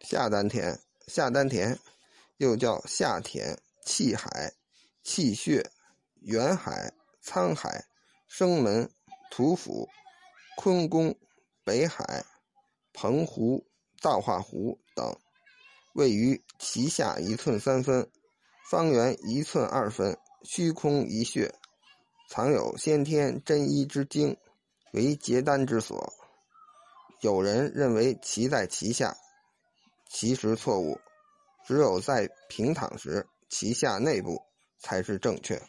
下丹田，下丹田又叫下田、气海、气血、元海、沧海、生门、土府、坤宫、北海、澎湖、造化湖等，位于脐下一寸三分，方圆一寸二分，虚空一穴，藏有先天真一之精，为结丹之所。有人认为其在脐下。其实错误，只有在平躺时，脐下内部才是正确。